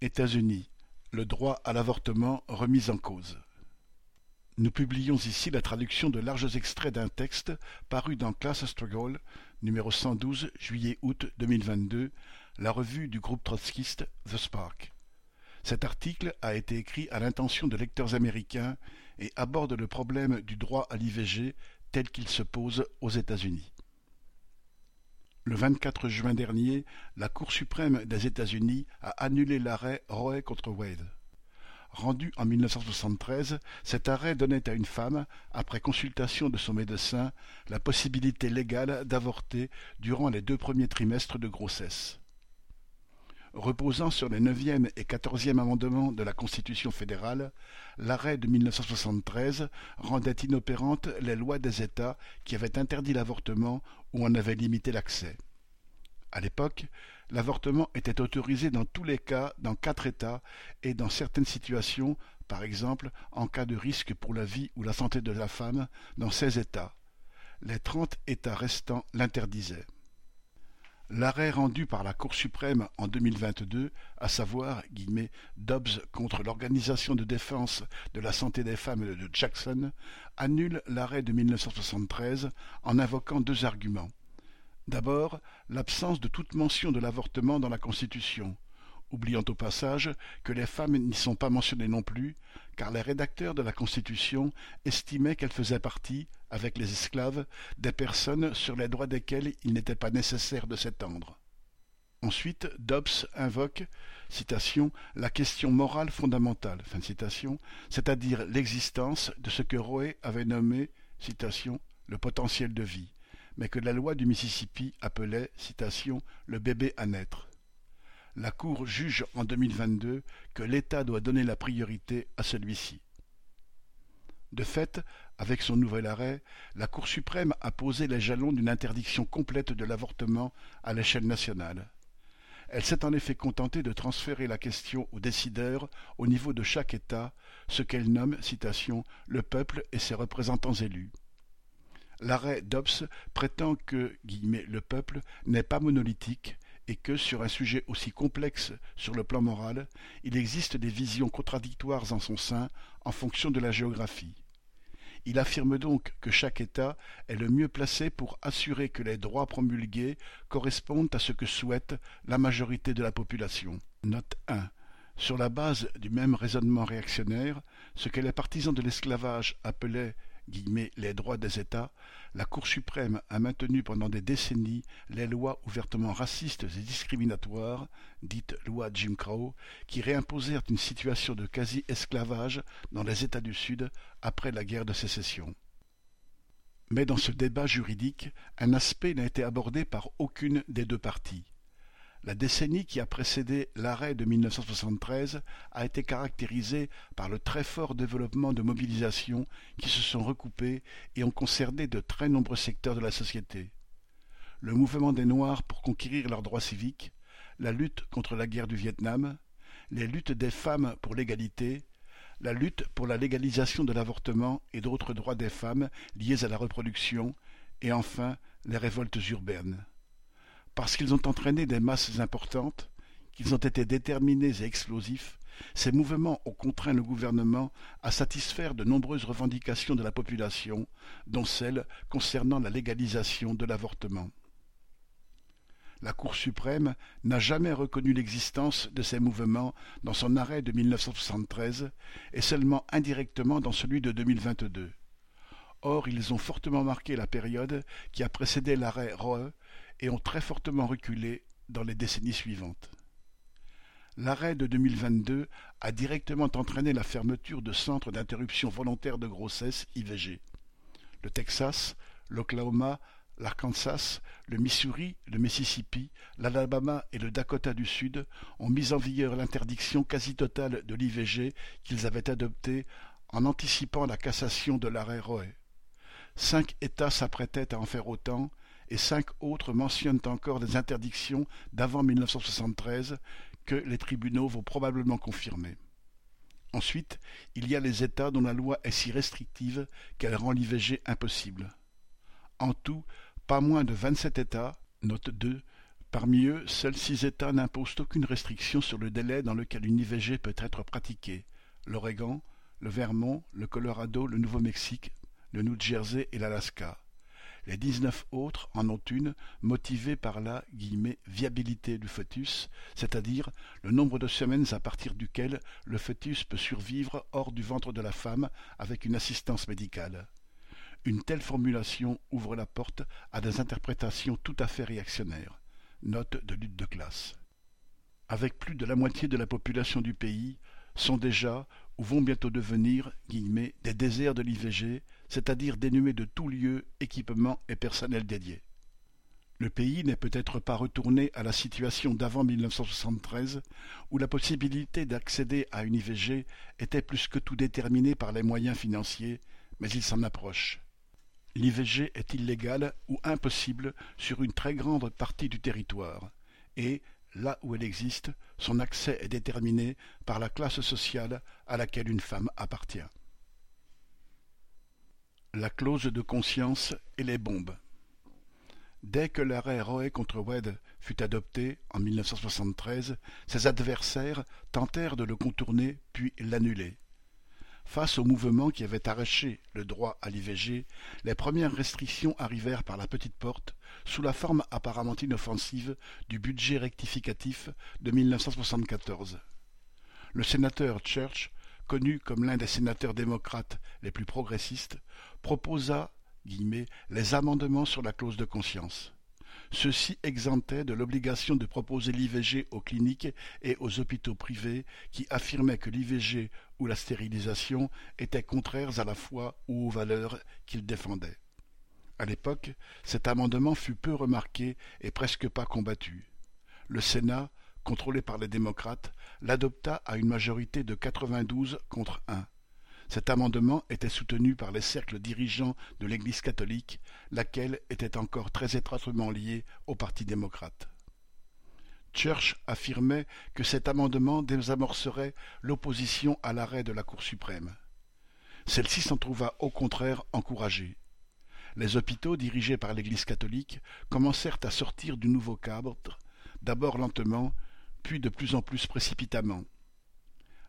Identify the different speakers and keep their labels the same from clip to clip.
Speaker 1: États-Unis, le droit à l'avortement remis en cause. Nous publions ici la traduction de larges extraits d'un texte paru dans Class Struggle, numéro 112, juillet-août 2022, la revue du groupe trotskiste The Spark. Cet article a été écrit à l'intention de lecteurs américains et aborde le problème du droit à l'IVG tel qu'il se pose aux États-Unis. Le 24 juin dernier, la Cour suprême des États-Unis a annulé l'arrêt Roe contre Wade. Rendu en 1973, cet arrêt donnait à une femme, après consultation de son médecin, la possibilité légale d'avorter durant les deux premiers trimestres de grossesse. Reposant sur les neuvième et quatorzième amendements de la Constitution fédérale, l'arrêt de 1973 rendait inopérantes les lois des États qui avaient interdit l'avortement ou en avaient limité l'accès. À l'époque, l'avortement était autorisé dans tous les cas dans quatre États et dans certaines situations, par exemple en cas de risque pour la vie ou la santé de la femme, dans seize États. Les trente États restants l'interdisaient. L'arrêt rendu par la Cour suprême en 2022, à savoir Dobbs contre l'Organisation de défense de la santé des femmes de Jackson, annule l'arrêt de 1973 en invoquant deux arguments. D'abord, l'absence de toute mention de l'avortement dans la Constitution, oubliant au passage que les femmes n'y sont pas mentionnées non plus, car les rédacteurs de la Constitution estimaient qu'elles faisaient partie, avec les esclaves, des personnes sur les droits desquelles il n'était pas nécessaire de s'étendre. Ensuite, Dobbs invoque, la question morale fondamentale, c'est-à-dire l'existence de ce que Roe avait nommé, le potentiel de vie mais que la loi du Mississippi appelait, le bébé à naître. La Cour juge en 2022 que l'État doit donner la priorité à celui-ci. De fait, avec son nouvel arrêt, la Cour suprême a posé les jalons d'une interdiction complète de l'avortement à l'échelle nationale. Elle s'est en effet contentée de transférer la question aux décideurs au niveau de chaque État, ce qu'elle nomme, le peuple et ses représentants élus. L'arrêt Dobbs prétend que le peuple n'est pas monolithique et que, sur un sujet aussi complexe sur le plan moral, il existe des visions contradictoires en son sein en fonction de la géographie. Il affirme donc que chaque État est le mieux placé pour assurer que les droits promulgués correspondent à ce que souhaite la majorité de la population. Note 1. Sur la base du même raisonnement réactionnaire, ce que les partisans de l'esclavage appelaient les droits des États, la Cour suprême a maintenu pendant des décennies les lois ouvertement racistes et discriminatoires, dites lois Jim Crow, qui réimposèrent une situation de quasi-esclavage dans les États du Sud après la guerre de sécession. Mais dans ce débat juridique, un aspect n'a été abordé par aucune des deux parties. La décennie qui a précédé l'arrêt de 1973 a été caractérisée par le très fort développement de mobilisations qui se sont recoupées et ont concerné de très nombreux secteurs de la société. Le mouvement des Noirs pour conquérir leurs droits civiques, la lutte contre la guerre du Vietnam, les luttes des femmes pour l'égalité, la lutte pour la légalisation de l'avortement et d'autres droits des femmes liés à la reproduction, et enfin les révoltes urbaines parce qu'ils ont entraîné des masses importantes, qu'ils ont été déterminés et explosifs, ces mouvements ont contraint le gouvernement à satisfaire de nombreuses revendications de la population, dont celles concernant la légalisation de l'avortement. La Cour suprême n'a jamais reconnu l'existence de ces mouvements dans son arrêt de 1973 et seulement indirectement dans celui de 2022. Or, ils ont fortement marqué la période qui a précédé l'arrêt Roe et ont très fortement reculé dans les décennies suivantes. L'arrêt de 2022 a directement entraîné la fermeture de centres d'interruption volontaire de grossesse IVG. Le Texas, l'Oklahoma, l'Arkansas, le Missouri, le Mississippi, l'Alabama et le Dakota du Sud ont mis en vigueur l'interdiction quasi totale de l'IVG qu'ils avaient adoptée en anticipant la cassation de l'arrêt Roe. Cinq États s'apprêtaient à en faire autant, et cinq autres mentionnent encore des interdictions d'avant 1973 que les tribunaux vont probablement confirmer. Ensuite, il y a les États dont la loi est si restrictive qu'elle rend l'IVG impossible. En tout, pas moins de vingt-sept États, note 2, Parmi eux, seuls six États n'imposent aucune restriction sur le délai dans lequel une IVG peut être pratiquée: l'Oregon, le Vermont, le Colorado, le Nouveau-Mexique, le New Jersey et l'Alaska. Les dix-neuf autres en ont une, motivée par la « viabilité du fœtus », c'est-à-dire le nombre de semaines à partir duquel le fœtus peut survivre hors du ventre de la femme avec une assistance médicale. Une telle formulation ouvre la porte à des interprétations tout à fait réactionnaires. Note de lutte de classe. Avec plus de la moitié de la population du pays, sont déjà, ou vont bientôt devenir, des déserts de l'IVG, c'est-à-dire dénués de tout lieu, équipement et personnel dédié. Le pays n'est peut-être pas retourné à la situation d'avant 1973, où la possibilité d'accéder à une IVG était plus que tout déterminée par les moyens financiers, mais il s'en approche. L'IVG est illégale ou impossible sur une très grande partie du territoire, et, là où elle existe, son accès est déterminé par la classe sociale à laquelle une femme appartient. La clause de conscience et les bombes Dès que l'arrêt Roe contre Wade fut adopté en 1973, ses adversaires tentèrent de le contourner puis l'annuler. Face au mouvement qui avait arraché le droit à l'IVG, les premières restrictions arrivèrent par la petite porte, sous la forme apparemment inoffensive du budget rectificatif de 1974. Le sénateur Church, connu comme l'un des sénateurs démocrates les plus progressistes, proposa les amendements sur la clause de conscience. Ceux-ci exemptaient de l'obligation de proposer l'IVG aux cliniques et aux hôpitaux privés qui affirmaient que l'IVG ou la stérilisation étaient contraires à la foi ou aux valeurs qu'ils défendaient. À l'époque, cet amendement fut peu remarqué et presque pas combattu. Le Sénat, contrôlé par les démocrates, l'adopta à une majorité de 92 contre 1. Cet amendement était soutenu par les cercles dirigeants de l'Église catholique, laquelle était encore très étroitement liée au Parti démocrate. Church affirmait que cet amendement désamorcerait l'opposition à l'arrêt de la Cour suprême. Celle-ci s'en trouva au contraire encouragée. Les hôpitaux dirigés par l'Église catholique commencèrent à sortir du nouveau cadre, d'abord lentement, puis de plus en plus précipitamment.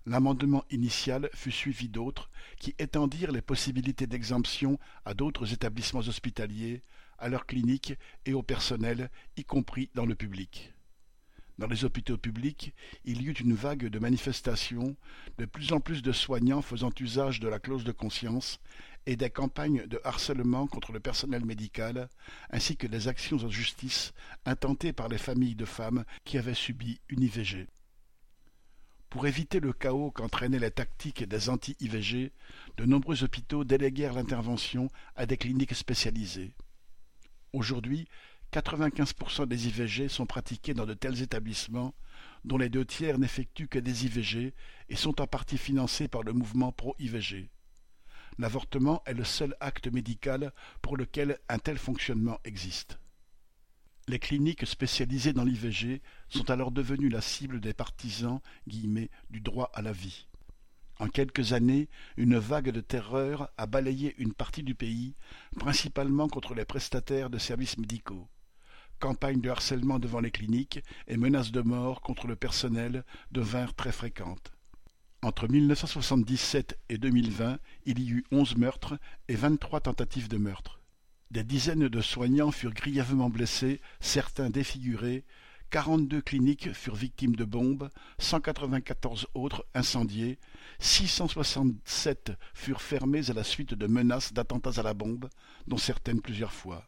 Speaker 1: L'amendement initial fut suivi d'autres qui étendirent les possibilités d'exemption à d'autres établissements hospitaliers, à leurs cliniques et au personnel, y compris dans le public. Dans les hôpitaux publics, il y eut une vague de manifestations, de plus en plus de soignants faisant usage de la clause de conscience et des campagnes de harcèlement contre le personnel médical, ainsi que des actions en justice intentées par les familles de femmes qui avaient subi une IVG. Pour éviter le chaos qu'entraînaient les tactiques des anti-IVG, de nombreux hôpitaux déléguèrent l'intervention à des cliniques spécialisées. Aujourd'hui, 95% des IVG sont pratiqués dans de tels établissements, dont les deux tiers n'effectuent que des IVG et sont en partie financés par le mouvement pro-IVG. L'avortement est le seul acte médical pour lequel un tel fonctionnement existe. Les cliniques spécialisées dans l'IVG sont alors devenues la cible des partisans guillemets, du droit à la vie. En quelques années, une vague de terreur a balayé une partie du pays, principalement contre les prestataires de services médicaux. Campagnes de harcèlement devant les cliniques et menaces de mort contre le personnel devinrent très fréquentes. Entre 1977 et 2020, il y eut onze meurtres et vingt-trois tentatives de meurtre. Des dizaines de soignants furent grièvement blessés, certains défigurés, quarante-deux cliniques furent victimes de bombes, cent quatre-vingt-quatorze autres incendiées, six cent soixante-sept furent fermées à la suite de menaces d'attentats à la bombe, dont certaines plusieurs fois.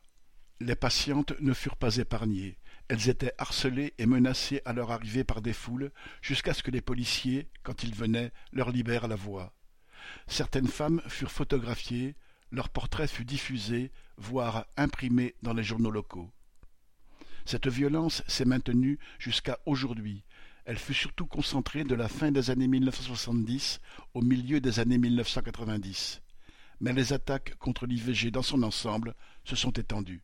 Speaker 1: Les patientes ne furent pas épargnées. Elles étaient harcelées et menacées à leur arrivée par des foules, jusqu'à ce que les policiers, quand ils venaient, leur libèrent la voie. Certaines femmes furent photographiées, leur portrait fut diffusé, voire imprimé dans les journaux locaux. Cette violence s'est maintenue jusqu'à aujourd'hui. Elle fut surtout concentrée de la fin des années 1970 au milieu des années 1990. Mais les attaques contre l'IVG dans son ensemble se sont étendues.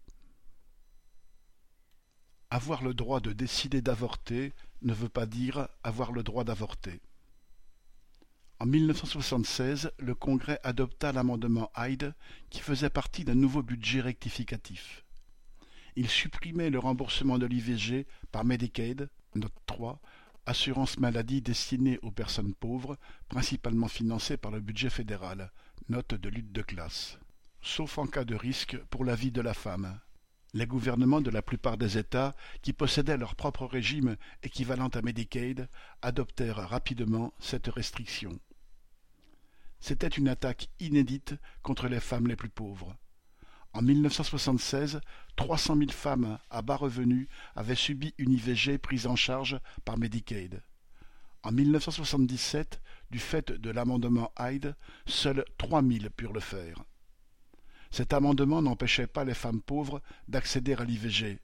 Speaker 1: Avoir le droit de décider d'avorter ne veut pas dire avoir le droit d'avorter. En 1976, le Congrès adopta l'amendement Hyde qui faisait partie d'un nouveau budget rectificatif. Il supprimait le remboursement de l'IVG par Medicaid, note 3, assurance maladie destinée aux personnes pauvres, principalement financée par le budget fédéral, note de lutte de classe. Sauf en cas de risque pour la vie de la femme. Les gouvernements de la plupart des États, qui possédaient leur propre régime équivalent à Medicaid, adoptèrent rapidement cette restriction. C'était une attaque inédite contre les femmes les plus pauvres. En 1976, 300 000 femmes à bas revenus avaient subi une IVG prise en charge par Medicaid. En 1977, du fait de l'amendement Hyde, seuls 3 000 purent le faire. Cet amendement n'empêchait pas les femmes pauvres d'accéder à l'IVG,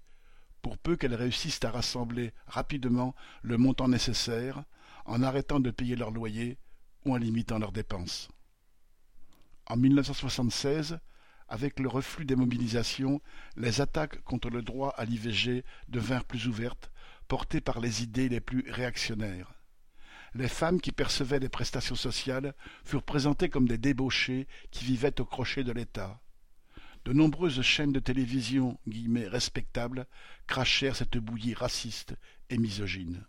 Speaker 1: pour peu qu'elles réussissent à rassembler rapidement le montant nécessaire, en arrêtant de payer leur loyer ou en limitant leurs dépenses. En 1976, avec le reflux des mobilisations, les attaques contre le droit à l'IVG devinrent plus ouvertes, portées par les idées les plus réactionnaires. Les femmes qui percevaient des prestations sociales furent présentées comme des débauchés qui vivaient au crochet de l'État. De nombreuses chaînes de télévision respectables crachèrent cette bouillie raciste et misogyne.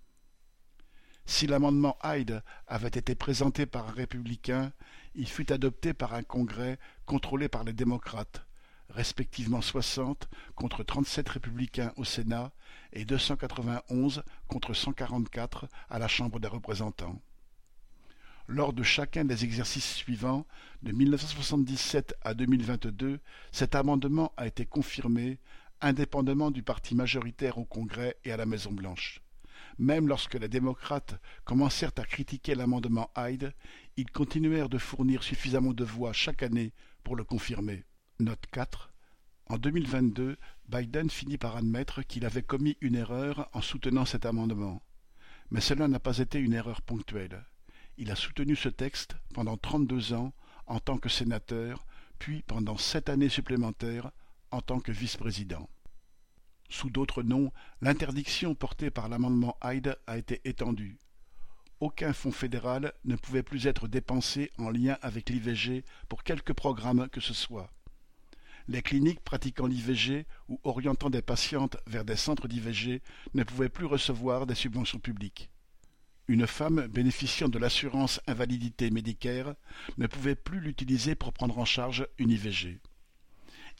Speaker 1: Si l'amendement Hyde avait été présenté par un républicain, il fut adopté par un congrès contrôlé par les démocrates, respectivement soixante contre trente-sept républicains au Sénat et deux cent quatre-vingt-onze contre cent quarante-quatre à la Chambre des représentants. Lors de chacun des exercices suivants, de 1977 à 2022, cet amendement a été confirmé, indépendamment du parti majoritaire au Congrès et à la Maison-Blanche. Même lorsque les démocrates commencèrent à critiquer l'amendement Hyde, ils continuèrent de fournir suffisamment de voix chaque année pour le confirmer. Note 4. En 2022, Biden finit par admettre qu'il avait commis une erreur en soutenant cet amendement. Mais cela n'a pas été une erreur ponctuelle. Il a soutenu ce texte pendant trente-deux ans en tant que sénateur, puis pendant sept années supplémentaires en tant que vice-président. Sous d'autres noms, l'interdiction portée par l'amendement Hyde a été étendue. Aucun fonds fédéral ne pouvait plus être dépensé en lien avec l'IVG pour quelque programme que ce soit. Les cliniques pratiquant l'IVG ou orientant des patientes vers des centres d'IVG ne pouvaient plus recevoir des subventions publiques. Une femme bénéficiant de l'assurance invalidité médicaire ne pouvait plus l'utiliser pour prendre en charge une IVG.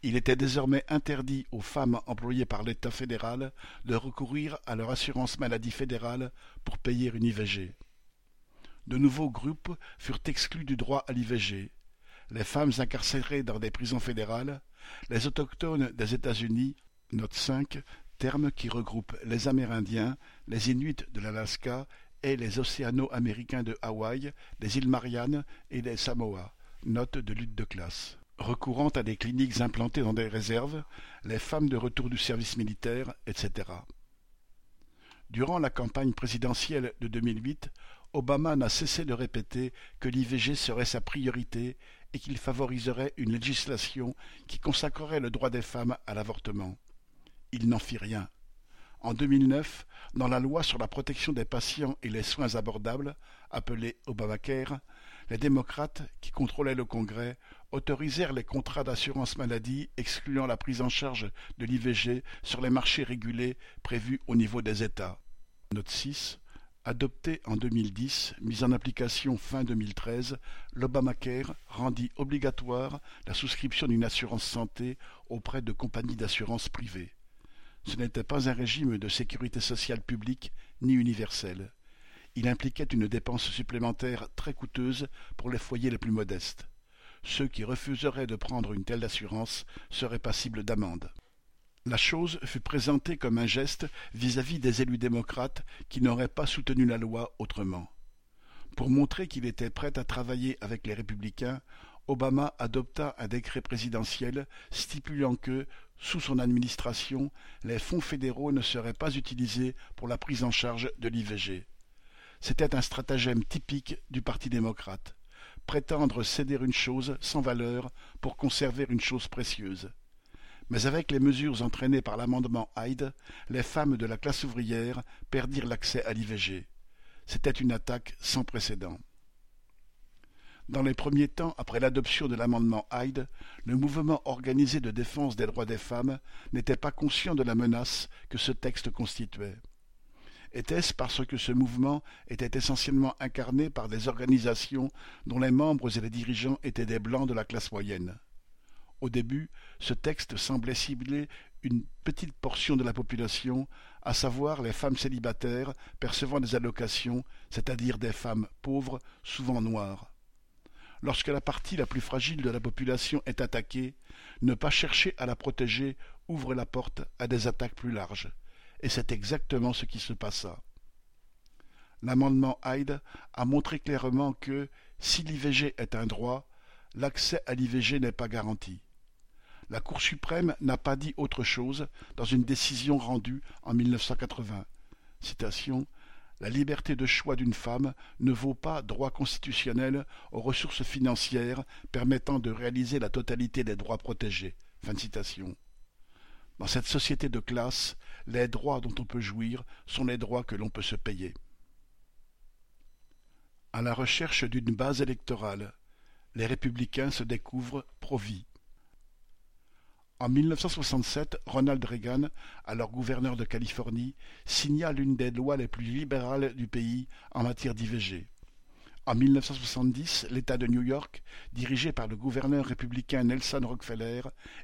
Speaker 1: Il était désormais interdit aux femmes employées par l'État fédéral de recourir à leur assurance maladie fédérale pour payer une IVG. De nouveaux groupes furent exclus du droit à l'IVG. Les femmes incarcérées dans des prisons fédérales, les autochtones des États-Unis, note 5, terme qui regroupe les Amérindiens, les Inuits de l'Alaska et les Océano-Américains de Hawaï, les îles Mariannes et les Samoa, note de lutte de classe recourant à des cliniques implantées dans des réserves, les femmes de retour du service militaire, etc. Durant la campagne présidentielle de 2008, Obama n'a cessé de répéter que l'IVG serait sa priorité et qu'il favoriserait une législation qui consacrerait le droit des femmes à l'avortement. Il n'en fit rien. En 2009, dans la loi sur la protection des patients et les soins abordables, appelée Obamacare, les démocrates, qui contrôlaient le Congrès, autorisèrent les contrats d'assurance maladie excluant la prise en charge de l'IVG sur les marchés régulés prévus au niveau des États. Note 6. Adopté en 2010, mis en application fin 2013, l'Obamacare rendit obligatoire la souscription d'une assurance santé auprès de compagnies d'assurance privées. Ce n'était pas un régime de sécurité sociale publique ni universel il impliquait une dépense supplémentaire très coûteuse pour les foyers les plus modestes. Ceux qui refuseraient de prendre une telle assurance seraient passibles d'amende. La chose fut présentée comme un geste vis-à-vis des élus démocrates qui n'auraient pas soutenu la loi autrement. Pour montrer qu'il était prêt à travailler avec les républicains, Obama adopta un décret présidentiel stipulant que, sous son administration, les fonds fédéraux ne seraient pas utilisés pour la prise en charge de l'IVG. C'était un stratagème typique du Parti démocrate. Prétendre céder une chose sans valeur pour conserver une chose précieuse. Mais avec les mesures entraînées par l'amendement Hyde, les femmes de la classe ouvrière perdirent l'accès à l'IVG. C'était une attaque sans précédent. Dans les premiers temps, après l'adoption de l'amendement Hyde, le mouvement organisé de défense des droits des femmes n'était pas conscient de la menace que ce texte constituait. Était-ce parce que ce mouvement était essentiellement incarné par des organisations dont les membres et les dirigeants étaient des blancs de la classe moyenne? Au début, ce texte semblait cibler une petite portion de la population, à savoir les femmes célibataires percevant des allocations, c'est-à-dire des femmes pauvres, souvent noires. Lorsque la partie la plus fragile de la population est attaquée, ne pas chercher à la protéger ouvre la porte à des attaques plus larges. Et c'est exactement ce qui se passa. L'amendement Hyde a montré clairement que, si l'IVG est un droit, l'accès à l'IVG n'est pas garanti. La Cour suprême n'a pas dit autre chose dans une décision rendue en 1980. Citation la liberté de choix d'une femme ne vaut pas droit constitutionnel aux ressources financières permettant de réaliser la totalité des droits protégés. Dans cette société de classe, les droits dont on peut jouir sont les droits que l'on peut se payer. À la recherche d'une base électorale, les républicains se découvrent pro-vie. En 1967, Ronald Reagan, alors gouverneur de Californie, signa l'une des lois les plus libérales du pays en matière d'IVG. En 1970, l'État de New York, dirigé par le gouverneur républicain Nelson Rockefeller,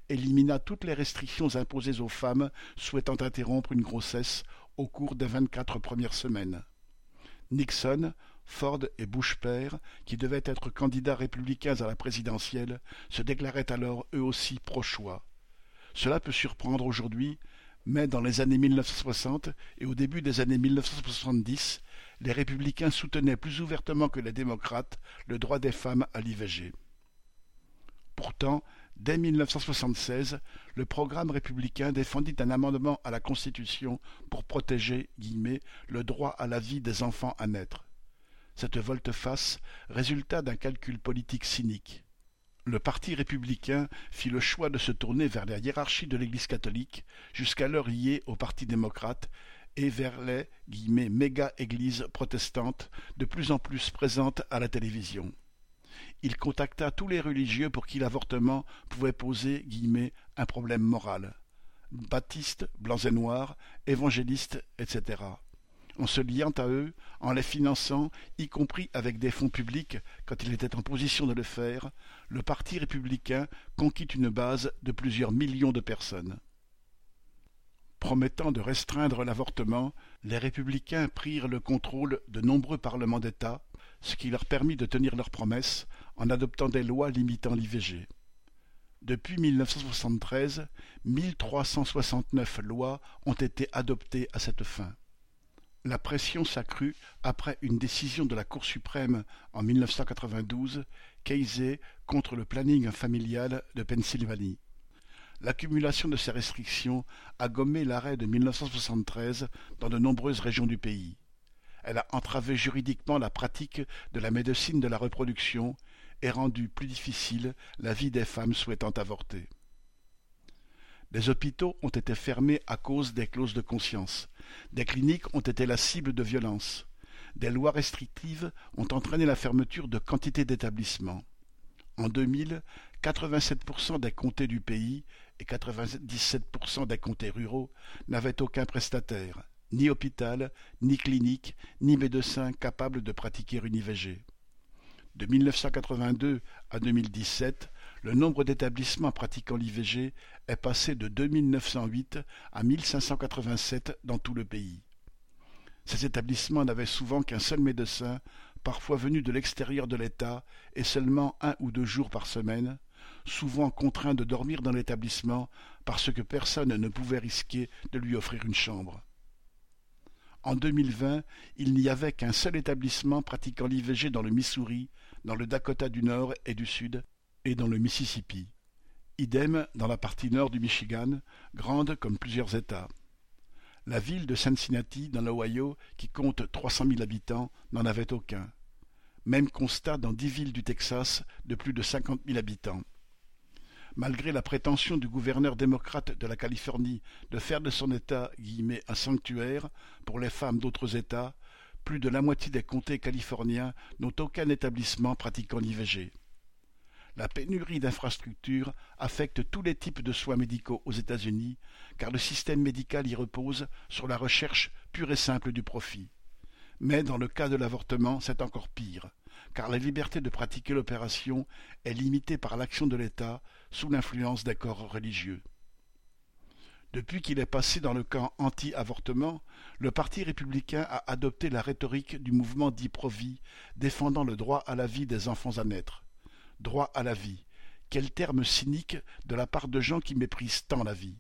Speaker 1: élimina toutes les restrictions imposées aux femmes souhaitant interrompre une grossesse au cours des vingt-quatre premières semaines. Nixon, Ford et Bush père, qui devaient être candidats républicains à la présidentielle, se déclaraient alors eux aussi pro-choix. Cela peut surprendre aujourd'hui, mais dans les années 1960 et au début des années 1970, les républicains soutenaient plus ouvertement que les démocrates le droit des femmes à l'IVG. Pourtant, dès 1976, le programme républicain défendit un amendement à la Constitution pour protéger guillemets, le droit à la vie des enfants à naître. Cette volte-face résulta d'un calcul politique cynique le Parti républicain fit le choix de se tourner vers la hiérarchie de l'Église catholique, jusqu'alors liée au Parti démocrate, et vers les méga-églises protestantes de plus en plus présentes à la télévision. Il contacta tous les religieux pour qui l'avortement pouvait poser un problème moral. Baptistes, blancs et noirs, évangélistes, etc en se liant à eux, en les finançant, y compris avec des fonds publics quand il était en position de le faire, le Parti républicain conquit une base de plusieurs millions de personnes. Promettant de restreindre l'avortement, les républicains prirent le contrôle de nombreux parlements d'État, ce qui leur permit de tenir leurs promesses en adoptant des lois limitant l'IVG. Depuis 1973, 1369 lois ont été adoptées à cette fin. La pression s'accrut après une décision de la Cour suprême en 1992, Casey contre le planning familial de Pennsylvanie. L'accumulation de ces restrictions a gommé l'arrêt de 1973 dans de nombreuses régions du pays. Elle a entravé juridiquement la pratique de la médecine de la reproduction et rendu plus difficile la vie des femmes souhaitant avorter. Des hôpitaux ont été fermés à cause des clauses de conscience. Des cliniques ont été la cible de violences. Des lois restrictives ont entraîné la fermeture de quantité d'établissements. En 2000, 87% des comtés du pays et 97% des comtés ruraux n'avaient aucun prestataire, ni hôpital, ni clinique, ni médecin capable de pratiquer une IVG. De 1982 à 2017, le nombre d'établissements pratiquant l'IVG est passé de 2908 à 1587 dans tout le pays. Ces établissements n'avaient souvent qu'un seul médecin, parfois venu de l'extérieur de l'État, et seulement un ou deux jours par semaine, souvent contraint de dormir dans l'établissement parce que personne ne pouvait risquer de lui offrir une chambre. En 2020, il n'y avait qu'un seul établissement pratiquant l'IVG dans le Missouri, dans le Dakota du Nord et du Sud, et dans le Mississippi. Idem dans la partie nord du Michigan, grande comme plusieurs États. La ville de Cincinnati, dans l'Ohio, qui compte trois cent mille habitants, n'en avait aucun. Même constat dans dix villes du Texas de plus de cinquante mille habitants. Malgré la prétention du gouverneur démocrate de la Californie de faire de son État un sanctuaire pour les femmes d'autres États, plus de la moitié des comtés californiens n'ont aucun établissement pratiquant l'IVG. La pénurie d'infrastructures affecte tous les types de soins médicaux aux États-Unis, car le système médical y repose sur la recherche pure et simple du profit. Mais dans le cas de l'avortement, c'est encore pire, car la liberté de pratiquer l'opération est limitée par l'action de l'État sous l'influence des corps religieux. Depuis qu'il est passé dans le camp anti-avortement, le Parti républicain a adopté la rhétorique du mouvement dit pro-vie, défendant le droit à la vie des enfants à naître. Droit à la vie. Quel terme cynique de la part de gens qui méprisent tant la vie.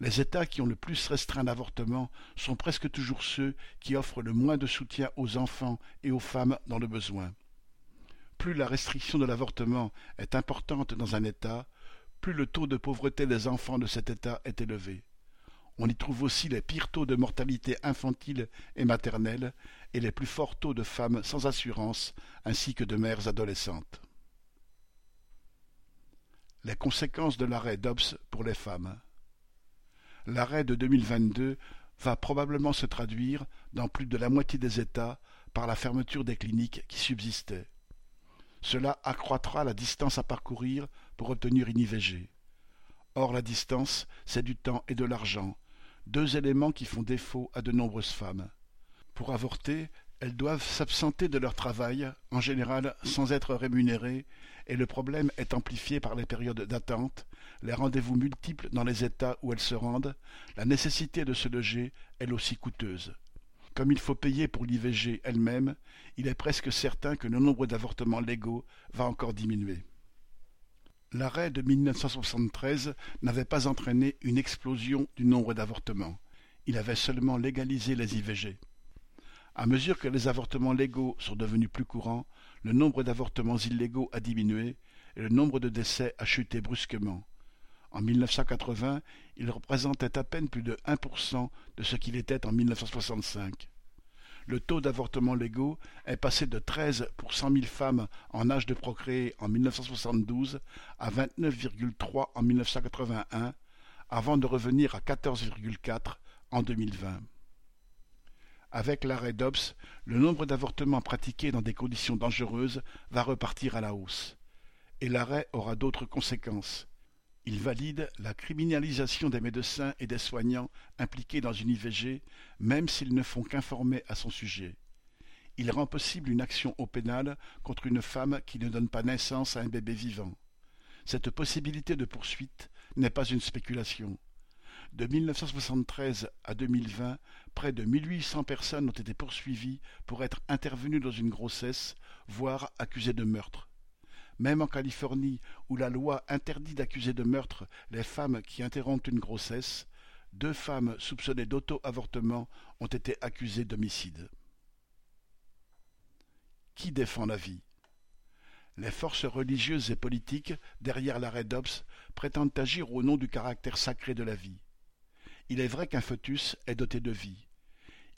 Speaker 1: Les États qui ont le plus restreint l'avortement sont presque toujours ceux qui offrent le moins de soutien aux enfants et aux femmes dans le besoin. Plus la restriction de l'avortement est importante dans un État, plus le taux de pauvreté des enfants de cet État est élevé. On y trouve aussi les pires taux de mortalité infantile et maternelle et les plus forts taux de femmes sans assurance ainsi que de mères adolescentes. Conséquences de l'arrêt Dobbs pour les femmes. L'arrêt de 2022 va probablement se traduire, dans plus de la moitié des États, par la fermeture des cliniques qui subsistaient. Cela accroîtra la distance à parcourir pour obtenir une IVG. Or la distance, c'est du temps et de l'argent, deux éléments qui font défaut à de nombreuses femmes. Pour avorter, elles doivent s'absenter de leur travail, en général sans être rémunérées, et le problème est amplifié par les périodes d'attente, les rendez-vous multiples dans les États où elles se rendent, la nécessité de se loger, elle aussi coûteuse. Comme il faut payer pour l'IVG elle-même, il est presque certain que le nombre d'avortements légaux va encore diminuer. L'arrêt de 1973 n'avait pas entraîné une explosion du nombre d'avortements. Il avait seulement légalisé les IVG. À mesure que les avortements légaux sont devenus plus courants, le nombre d'avortements illégaux a diminué et le nombre de décès a chuté brusquement. En 1980, il représentait à peine plus de 1% de ce qu'il était en 1965. Le taux d'avortements légaux est passé de 13 pour 100 000 femmes en âge de procréer en 1972 à 29,3 en 1981, avant de revenir à 14,4 en 2020. Avec l'arrêt Dobbs, le nombre d'avortements pratiqués dans des conditions dangereuses va repartir à la hausse. Et l'arrêt aura d'autres conséquences. Il valide la criminalisation des médecins et des soignants impliqués dans une IVG, même s'ils ne font qu'informer à son sujet. Il rend possible une action au pénal contre une femme qui ne donne pas naissance à un bébé vivant. Cette possibilité de poursuite n'est pas une spéculation. De 1973 à 2020, près de 1800 personnes ont été poursuivies pour être intervenues dans une grossesse, voire accusées de meurtre. Même en Californie, où la loi interdit d'accuser de meurtre les femmes qui interrompent une grossesse, deux femmes soupçonnées d'auto-avortement ont été accusées d'homicide. Qui défend la vie? Les forces religieuses et politiques, derrière l'arrêt Dobbs, prétendent agir au nom du caractère sacré de la vie. Il est vrai qu'un fœtus est doté de vie.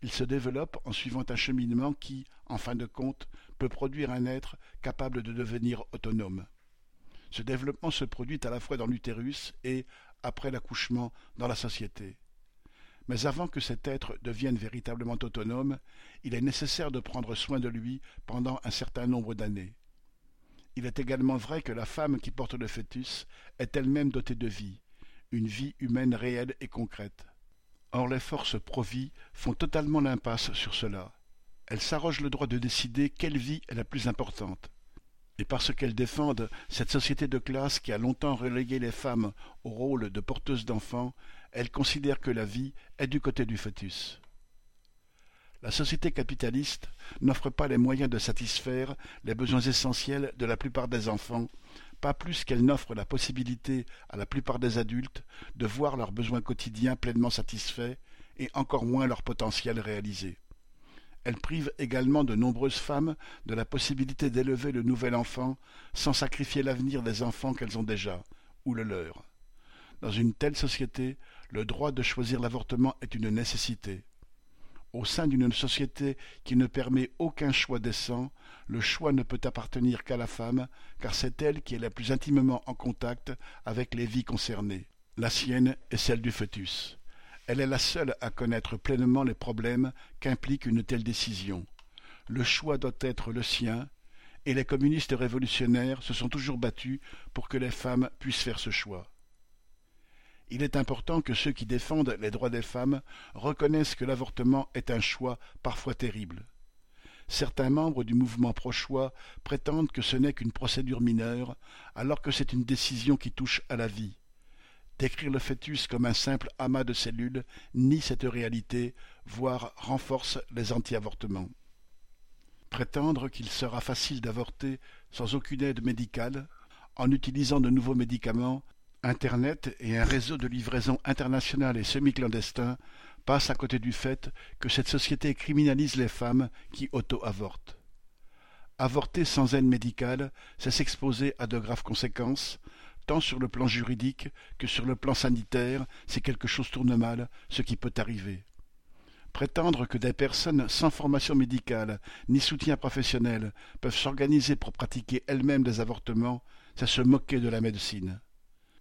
Speaker 1: Il se développe en suivant un cheminement qui, en fin de compte, peut produire un être capable de devenir autonome. Ce développement se produit à la fois dans l'utérus et, après l'accouchement, dans la société. Mais avant que cet être devienne véritablement autonome, il est nécessaire de prendre soin de lui pendant un certain nombre d'années. Il est également vrai que la femme qui porte le fœtus est elle-même dotée de vie, une vie humaine réelle et concrète. Or les forces pro-vie font totalement l'impasse sur cela. Elles s'arrogent le droit de décider quelle vie est la plus importante. Et parce qu'elles défendent cette société de classe qui a longtemps relégué les femmes au rôle de porteuses d'enfants, elles considèrent que la vie est du côté du fœtus. La société capitaliste n'offre pas les moyens de satisfaire les besoins essentiels de la plupart des enfants, pas plus qu'elle n'offre la possibilité à la plupart des adultes de voir leurs besoins quotidiens pleinement satisfaits et encore moins leur potentiel réalisé. Elle prive également de nombreuses femmes de la possibilité d'élever le nouvel enfant sans sacrifier l'avenir des enfants qu'elles ont déjà, ou le leur. Dans une telle société, le droit de choisir l'avortement est une nécessité. Au sein d'une société qui ne permet aucun choix décent, le choix ne peut appartenir qu'à la femme, car c'est elle qui est la plus intimement en contact avec les vies concernées, la sienne et celle du fœtus. Elle est la seule à connaître pleinement les problèmes qu'implique une telle décision. Le choix doit être le sien, et les communistes révolutionnaires se sont toujours battus pour que les femmes puissent faire ce choix. Il est important que ceux qui défendent les droits des femmes reconnaissent que l'avortement est un choix parfois terrible. Certains membres du mouvement pro-choix prétendent que ce n'est qu'une procédure mineure, alors que c'est une décision qui touche à la vie. Décrire le fœtus comme un simple amas de cellules nie cette réalité, voire renforce les anti-avortements. Prétendre qu'il sera facile d'avorter sans aucune aide médicale, en utilisant de nouveaux médicaments, Internet et un réseau de livraison international et semi-clandestin passent à côté du fait que cette société criminalise les femmes qui auto-avortent. Avorter sans aide médicale, c'est s'exposer à de graves conséquences, tant sur le plan juridique que sur le plan sanitaire, si quelque chose tourne mal, ce qui peut arriver. Prétendre que des personnes sans formation médicale ni soutien professionnel peuvent s'organiser pour pratiquer elles-mêmes des avortements, c'est se moquer de la médecine.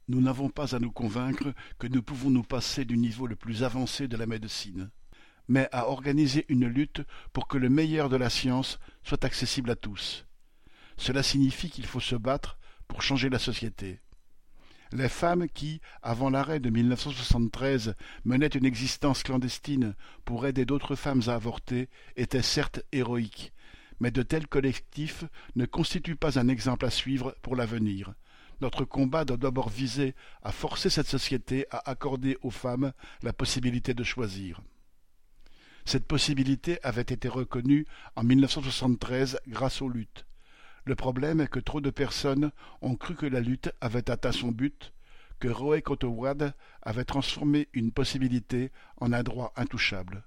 Speaker 1: Nous n'avons pas à nous convaincre que nous pouvons nous passer du niveau le plus avancé de la médecine, mais à organiser une lutte pour que le meilleur de la science soit accessible à tous. Cela signifie qu'il faut se battre pour changer la société. Les femmes qui, avant l'arrêt de 1973, menaient une existence clandestine pour aider d'autres femmes à avorter, étaient certes héroïques, mais de tels collectifs ne constituent pas un exemple à suivre pour l'avenir. Notre combat doit d'abord viser à forcer cette société à accorder aux femmes la possibilité de choisir. Cette possibilité avait été reconnue en 1973 grâce aux luttes. Le problème est que trop de personnes ont cru que la lutte avait atteint son but, que Roe Kotowad avait transformé une possibilité en un droit intouchable.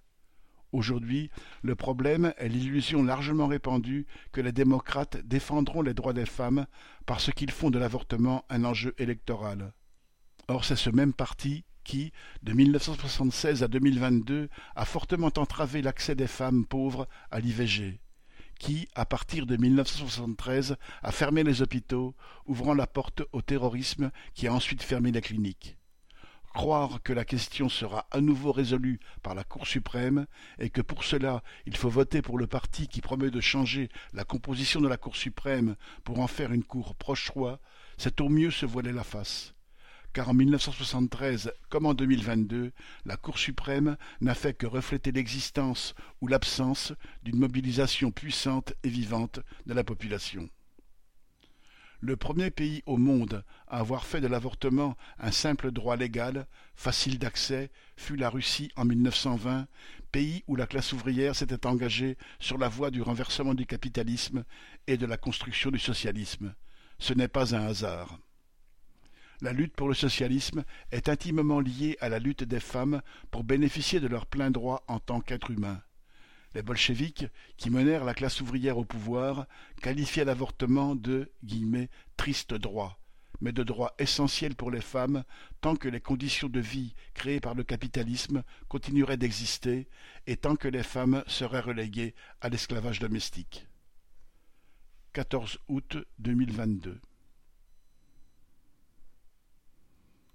Speaker 1: Aujourd'hui, le problème est l'illusion largement répandue que les démocrates défendront les droits des femmes parce qu'ils font de l'avortement un enjeu électoral. Or, c'est ce même parti qui, de 1976 à 2022, a fortement entravé l'accès des femmes pauvres à l'IVG, qui, à partir de 1973, a fermé les hôpitaux, ouvrant la porte au terrorisme qui a ensuite fermé les cliniques croire que la question sera à nouveau résolue par la Cour suprême et que pour cela il faut voter pour le parti qui promet de changer la composition de la Cour suprême pour en faire une Cour proche-roi, c'est au mieux se voiler la face. Car en 1973 comme en 2022, la Cour suprême n'a fait que refléter l'existence ou l'absence d'une mobilisation puissante et vivante de la population. Le premier pays au monde à avoir fait de l'avortement un simple droit légal, facile d'accès, fut la Russie en 1920, pays où la classe ouvrière s'était engagée sur la voie du renversement du capitalisme et de la construction du socialisme. Ce n'est pas un hasard. La lutte pour le socialisme est intimement liée à la lutte des femmes pour bénéficier de leurs pleins droits en tant qu'êtres humains. Les bolcheviks, qui menèrent la classe ouvrière au pouvoir, qualifiaient l'avortement de « triste droit », mais de droit essentiel pour les femmes tant que les conditions de vie créées par le capitalisme continueraient d'exister et tant que les femmes seraient reléguées à l'esclavage domestique. 14 août 2022